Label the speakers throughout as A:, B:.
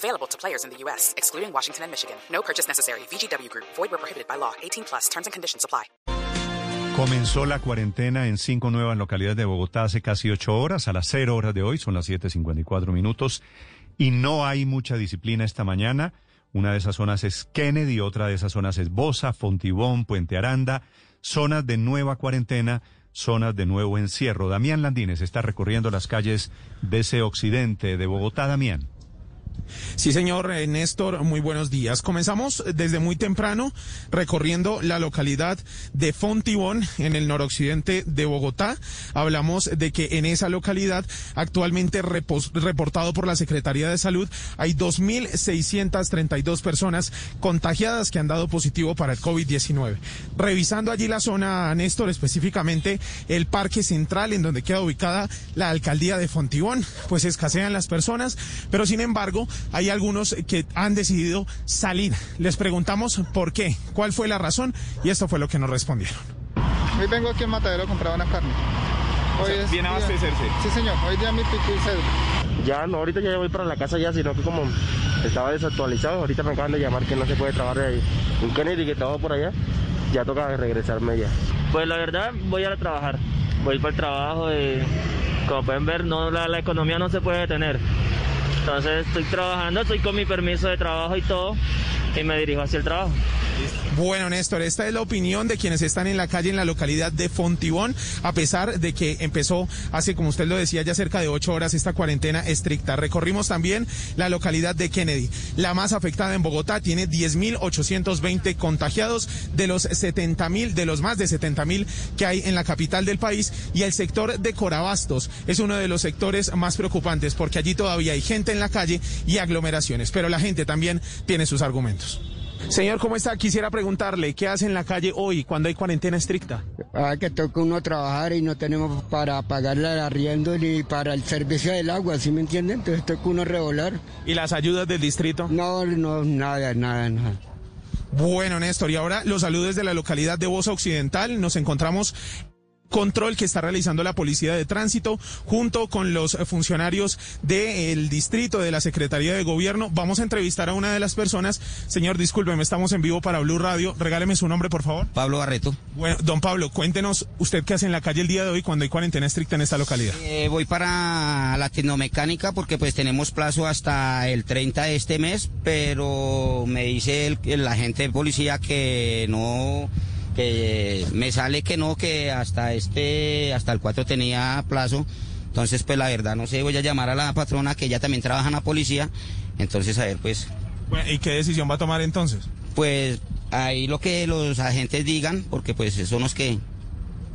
A: Available to players in the U.S., excluding Washington and Michigan. No purchase necessary. VGW Group. Void where prohibited by law. 18 plus. Terms and conditions apply.
B: Comenzó la cuarentena en cinco nuevas localidades de Bogotá hace casi ocho horas, a las cero horas de hoy, son las 7.54 minutos, y no hay mucha disciplina esta mañana. Una de esas zonas es Kennedy, otra de esas zonas es Bosa, Fontibón, Puente Aranda, zonas de nueva cuarentena, zonas de nuevo encierro. Damián Landines está recorriendo las calles de ese occidente de Bogotá. Damián.
C: Sí, señor eh, Néstor, muy buenos días. Comenzamos desde muy temprano recorriendo la localidad de Fontibón en el noroccidente de Bogotá. Hablamos de que en esa localidad, actualmente reportado por la Secretaría de Salud, hay 2.632 personas contagiadas que han dado positivo para el COVID-19. Revisando allí la zona, Néstor, específicamente el Parque Central, en donde queda ubicada la alcaldía de Fontibón, pues escasean las personas, pero sin embargo, hay algunos que han decidido salir. Les preguntamos por qué, cuál fue la razón y esto fue lo que nos respondieron.
D: Hoy vengo aquí en Matadero a comprar una carne.
C: Hoy es ¿Viene a abastecerse?
D: Sí, señor. Hoy día mi pico y cédula.
E: Ya, no, ahorita ya voy para la casa ya, sino que como estaba desactualizado, ahorita me acaban de llamar que no se puede trabajar ahí. Un Kennedy que estaba por allá, ya toca regresarme ya.
F: Pues la verdad, voy a trabajar. Voy para el trabajo y como pueden ver, no, la, la economía no se puede detener. Entonces estoy trabajando, estoy con mi permiso de trabajo y todo, y me dirijo hacia el trabajo.
C: Bueno, Néstor, esta es la opinión de quienes están en la calle en la localidad de Fontibón, a pesar de que empezó hace, como usted lo decía, ya cerca de ocho horas esta cuarentena estricta. Recorrimos también la localidad de Kennedy, la más afectada en Bogotá, tiene 10.820 contagiados de los 70.000, de los más de 70.000 que hay en la capital del país, y el sector de Corabastos es uno de los sectores más preocupantes porque allí todavía hay gente en la calle y aglomeraciones, pero la gente también tiene sus argumentos. Señor, ¿cómo está? Quisiera preguntarle, ¿qué hace en la calle hoy cuando hay cuarentena estricta?
G: Ah, que toca uno trabajar y no tenemos para pagar el arriendo ni para el servicio del agua, ¿sí me entienden? Entonces toca uno revolar.
C: ¿Y las ayudas del distrito?
G: No, no, nada, nada, nada.
C: Bueno, Néstor, y ahora los saludos de la localidad de Bosa Occidental. Nos encontramos control que está realizando la Policía de Tránsito junto con los funcionarios del distrito de la Secretaría de Gobierno. Vamos a entrevistar a una de las personas. Señor, discúlpeme, estamos en vivo para Blue Radio. Regáleme su nombre, por favor.
H: Pablo Barreto.
C: Bueno, don Pablo, cuéntenos usted qué hace en la calle el día de hoy cuando hay cuarentena estricta en esta localidad.
H: Eh, voy para la tecnomecánica porque pues tenemos plazo hasta el 30 de este mes, pero me dice el, el agente de policía que no que me sale que no, que hasta este, hasta el 4 tenía plazo. Entonces, pues la verdad, no sé, voy a llamar a la patrona que ella también trabaja en la policía. Entonces, a ver, pues.
C: Bueno, ¿Y qué decisión va a tomar entonces?
H: Pues ahí lo que los agentes digan, porque pues son los que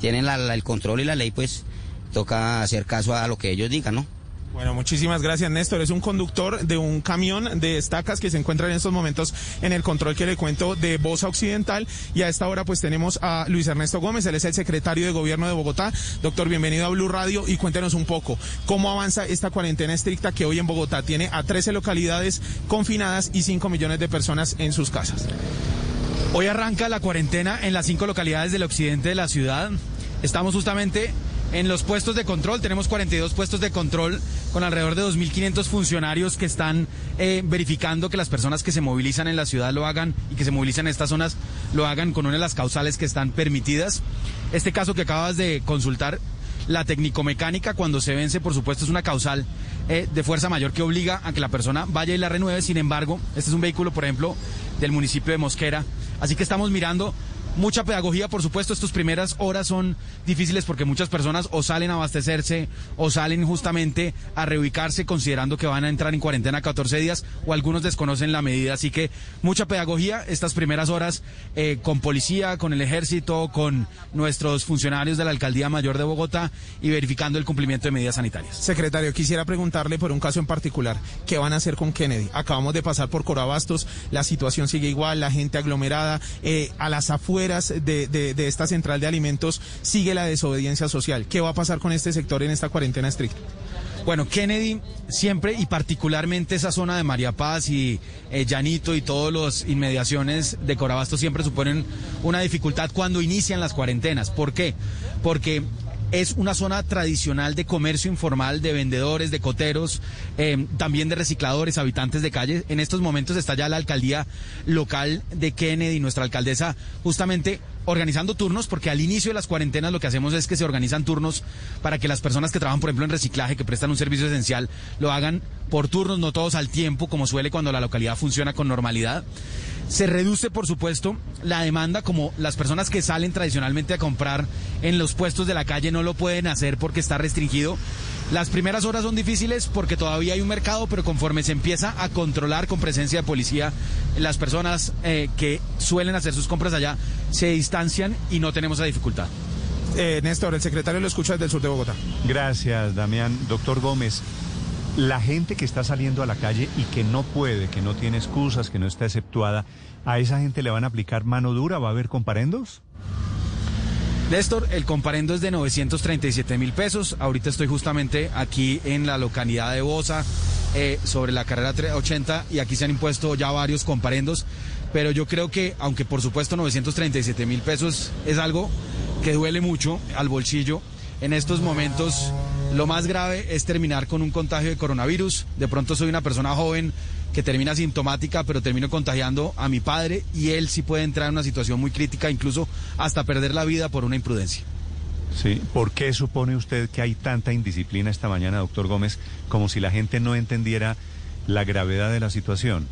H: tienen el control y la ley, pues toca hacer caso a lo que ellos digan, ¿no?
C: Bueno, muchísimas gracias, Néstor. Es un conductor de un camión de estacas que se encuentra en estos momentos en el control que le cuento de Bosa Occidental. Y a esta hora, pues tenemos a Luis Ernesto Gómez, él es el secretario de Gobierno de Bogotá. Doctor, bienvenido a Blue Radio y cuéntenos un poco cómo avanza esta cuarentena estricta que hoy en Bogotá tiene a 13 localidades confinadas y 5 millones de personas en sus casas.
I: Hoy arranca la cuarentena en las cinco localidades del occidente de la ciudad. Estamos justamente en los puestos de control. Tenemos 42 puestos de control con alrededor de 2.500 funcionarios que están eh, verificando que las personas que se movilizan en la ciudad lo hagan y que se movilizan en estas zonas lo hagan con una de las causales que están permitidas. Este caso que acabas de consultar, la técnico-mecánica, cuando se vence, por supuesto, es una causal eh, de fuerza mayor que obliga a que la persona vaya y la renueve. Sin embargo, este es un vehículo, por ejemplo, del municipio de Mosquera. Así que estamos mirando Mucha pedagogía, por supuesto, estas primeras horas son difíciles porque muchas personas o salen a abastecerse o salen justamente a reubicarse considerando que van a entrar en cuarentena 14 días o algunos desconocen la medida. Así que mucha pedagogía estas primeras horas eh, con policía, con el ejército, con nuestros funcionarios de la Alcaldía Mayor de Bogotá y verificando el cumplimiento de medidas sanitarias.
C: Secretario, quisiera preguntarle por un caso en particular. ¿Qué van a hacer con Kennedy? Acabamos de pasar por Corabastos, la situación sigue igual, la gente aglomerada, eh, a las afueras de esta central de alimentos sigue la desobediencia social. ¿Qué va a pasar con este sector en esta cuarentena estricta?
I: Bueno, Kennedy siempre y particularmente esa zona de María Paz y eh, Llanito y todas las inmediaciones de Corabasto siempre suponen una dificultad cuando inician las cuarentenas. ¿Por qué? Porque es una zona tradicional de comercio informal, de vendedores, de coteros, eh, también de recicladores, habitantes de calle. En estos momentos está ya la alcaldía local de Kennedy, nuestra alcaldesa, justamente organizando turnos, porque al inicio de las cuarentenas lo que hacemos es que se organizan turnos para que las personas que trabajan, por ejemplo, en reciclaje, que prestan un servicio esencial, lo hagan por turnos, no todos al tiempo, como suele cuando la localidad funciona con normalidad. Se reduce, por supuesto, la demanda, como las personas que salen tradicionalmente a comprar en los puestos de la calle no lo pueden hacer porque está restringido. Las primeras horas son difíciles porque todavía hay un mercado, pero conforme se empieza a controlar con presencia de policía, las personas eh, que suelen hacer sus compras allá se distancian y no tenemos esa dificultad.
C: Eh, Néstor, el secretario lo escucha desde el sur de Bogotá.
B: Gracias, Damián. Doctor Gómez, la gente que está saliendo a la calle y que no puede, que no tiene excusas, que no está exceptuada, ¿a esa gente le van a aplicar mano dura? ¿Va a haber comparendos?
I: Néstor, el comparendo es de 937 mil pesos. Ahorita estoy justamente aquí en la localidad de Bosa, eh, sobre la carrera 380, y aquí se han impuesto ya varios comparendos. Pero yo creo que, aunque por supuesto 937 mil pesos es algo que duele mucho al bolsillo, en estos momentos lo más grave es terminar con un contagio de coronavirus. De pronto soy una persona joven que termina sintomática, pero termino contagiando a mi padre y él sí puede entrar en una situación muy crítica, incluso hasta perder la vida por una imprudencia.
B: Sí, ¿por qué supone usted que hay tanta indisciplina esta mañana, doctor Gómez, como si la gente no entendiera la gravedad de la situación?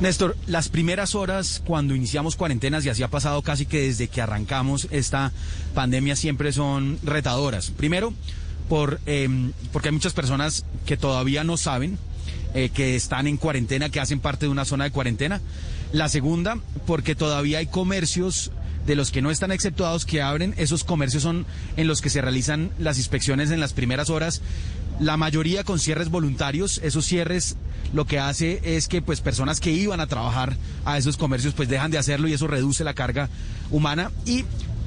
I: Néstor, las primeras horas cuando iniciamos cuarentenas, y así ha pasado casi que desde que arrancamos esta pandemia, siempre son retadoras. Primero, por, eh, porque hay muchas personas que todavía no saben eh, que están en cuarentena, que hacen parte de una zona de cuarentena. La segunda, porque todavía hay comercios de los que no están exceptuados que abren. Esos comercios son en los que se realizan las inspecciones en las primeras horas. La mayoría con cierres voluntarios. Esos cierres lo que hace es que pues personas que iban a trabajar a esos comercios pues dejan de hacerlo y eso reduce la carga humana y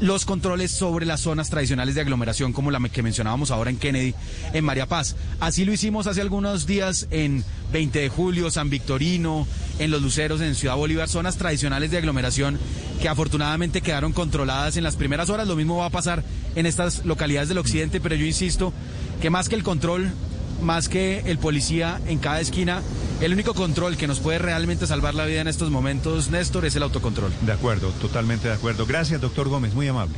I: los controles sobre las zonas tradicionales de aglomeración como la que mencionábamos ahora en Kennedy, en María Paz. Así lo hicimos hace algunos días en 20 de julio, San Victorino, en Los Luceros, en Ciudad Bolívar, zonas tradicionales de aglomeración que afortunadamente quedaron controladas en las primeras horas. Lo mismo va a pasar en estas localidades del occidente, pero yo insisto que más que el control más que el policía en cada esquina, el único control que nos puede realmente salvar la vida en estos momentos, Néstor, es el autocontrol.
B: De acuerdo, totalmente de acuerdo. Gracias, doctor Gómez, muy amable.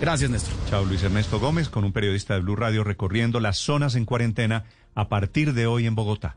I: Gracias, Néstor.
B: Chao, Luis Ernesto Gómez, con un periodista de Blue Radio recorriendo las zonas en cuarentena a partir de hoy en Bogotá.